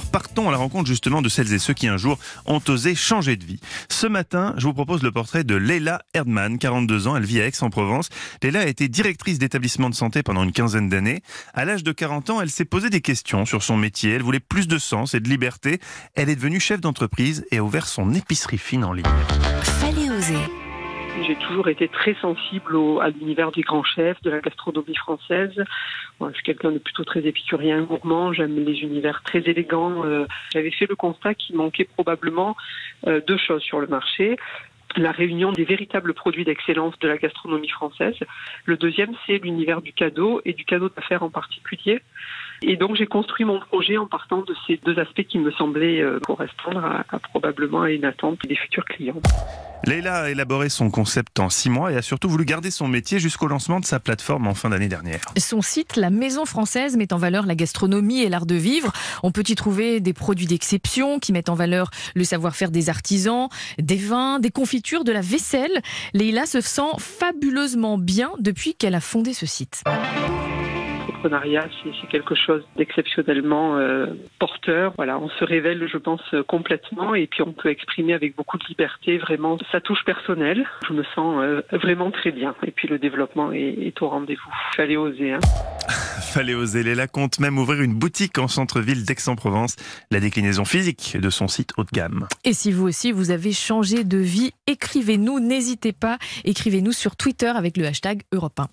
Partons à la rencontre justement de celles et ceux qui un jour ont osé changer de vie. Ce matin, je vous propose le portrait de Leila Erdmann, 42 ans, elle vit à Aix-en-Provence. Leila a été directrice d'établissement de santé pendant une quinzaine d'années. À l'âge de 40 ans, elle s'est posé des questions sur son métier, elle voulait plus de sens et de liberté. Elle est devenue chef d'entreprise et a ouvert son épicerie fine en ligne. Fallait oser. J'ai toujours été très sensible à l'univers des grands chefs, de la gastronomie française. Je suis quelqu'un de plutôt très épicurien, gourmand. J'aime les univers très élégants. Euh, J'avais fait le constat qu'il manquait probablement euh, deux choses sur le marché la réunion des véritables produits d'excellence de la gastronomie française. Le deuxième, c'est l'univers du cadeau et du cadeau d'affaires en particulier. Et donc j'ai construit mon projet en partant de ces deux aspects qui me semblaient euh, correspondre à, à probablement à une attente des futurs clients. Leila a élaboré son concept en six mois et a surtout voulu garder son métier jusqu'au lancement de sa plateforme en fin d'année dernière. Son site, La Maison Française, met en valeur la gastronomie et l'art de vivre. On peut y trouver des produits d'exception qui mettent en valeur le savoir-faire des artisans, des vins, des confitures, de la vaisselle. Leila se sent fabuleusement bien depuis qu'elle a fondé ce site l'entrepreneuriat, c'est quelque chose d'exceptionnellement euh, porteur. Voilà, on se révèle, je pense, complètement et puis on peut exprimer avec beaucoup de liberté vraiment sa touche personnelle. Je me sens euh, vraiment très bien. Et puis le développement est, est au rendez-vous. Fallait oser. Hein. Fallait oser. Léla compte même ouvrir une boutique en centre-ville d'Aix-en-Provence. La déclinaison physique de son site haut de gamme. Et si vous aussi vous avez changé de vie, écrivez-nous, n'hésitez pas. Écrivez-nous sur Twitter avec le hashtag Europe 1.